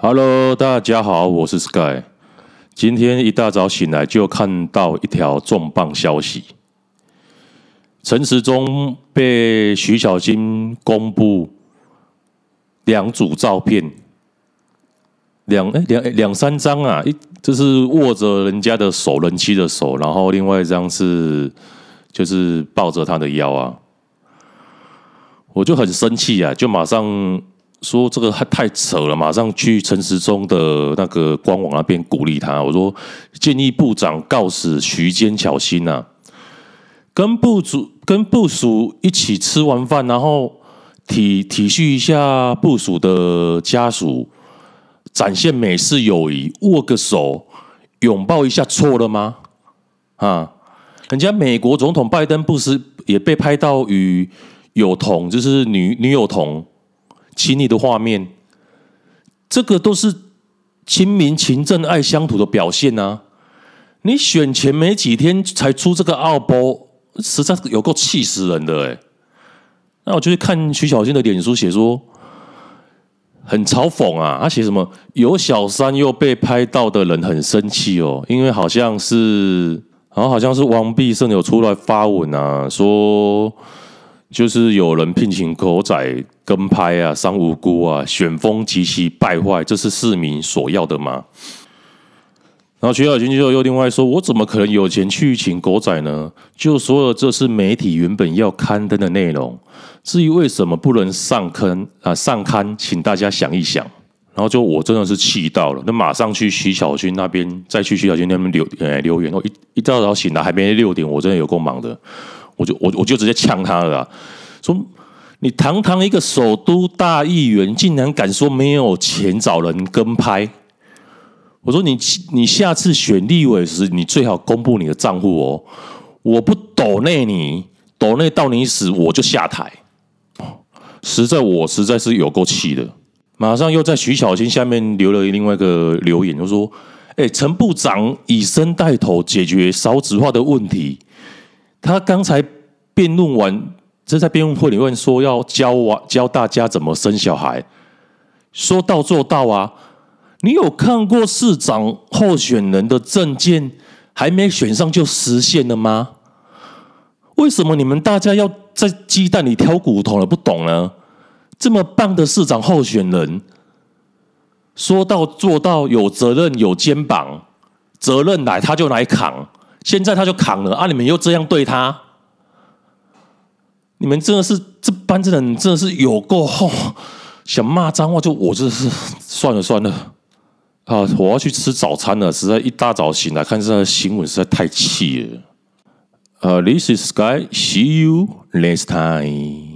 Hello，大家好，我是 Sky。今天一大早醒来就看到一条重磅消息：陈时中被徐小新公布两组照片，两哎两两三张啊，一这是握着人家的手，人妻的手，然后另外一张是就是抱着他的腰啊，我就很生气啊，就马上。说这个还太扯了，马上去陈时中的那个官网那边鼓励他。我说建议部长告死徐坚巧心呐，跟部主跟部属一起吃完饭，然后体体恤一下部署的家属，展现美式友谊，握个手，拥抱一下，错了吗？啊，人家美国总统拜登不是也被拍到与友同，就是女女友同。亲昵的画面，这个都是亲民、勤政、爱乡土的表现、啊！你选前没几天才出这个奥步，实在有够气死人的哎！那我就去看徐小新的脸书写说，很嘲讽啊！他写什么？有小三又被拍到的人很生气哦，因为好像是，然后好像是王必胜有出来发文啊，说。就是有人聘请狗仔跟拍啊，伤无辜啊，选风极其败坏，这是市民所要的吗？然后徐小军就又另外说：“我怎么可能有钱去请狗仔呢？就说了，这是媒体原本要刊登的内容。至于为什么不能上刊啊，上刊，请大家想一想。”然后就我真的是气到了，那马上去徐小军那边，再去徐小军那边留呃留言。我一一大早醒来还没六点，我真的有够忙的。我就我我就直接呛他了，说你堂堂一个首都大议员，竟然敢说没有钱找人跟拍？我说你你下次选立委时，你最好公布你的账户哦。我不抖内你，抖内到你死我就下台。实在我实在是有够气的，马上又在徐小新下面留了另外一个留言，就说：哎，陈部长以身带头解决少子化的问题。他刚才辩论完，这在辩论会里面说要教我教大家怎么生小孩，说到做到啊！你有看过市长候选人的证件还没选上就实现了吗？为什么你们大家要在鸡蛋里挑骨头了？不懂呢？这么棒的市长候选人，说到做到，有责任有肩膀，责任来他就来扛。现在他就扛了啊！你们又这样对他，你们真的是这班子人真的是有够厚，想骂脏话就我真的是算了算了啊！我要去吃早餐了，实在一大早醒来看这新闻实在太气了。呃，This is Sky，see you next time。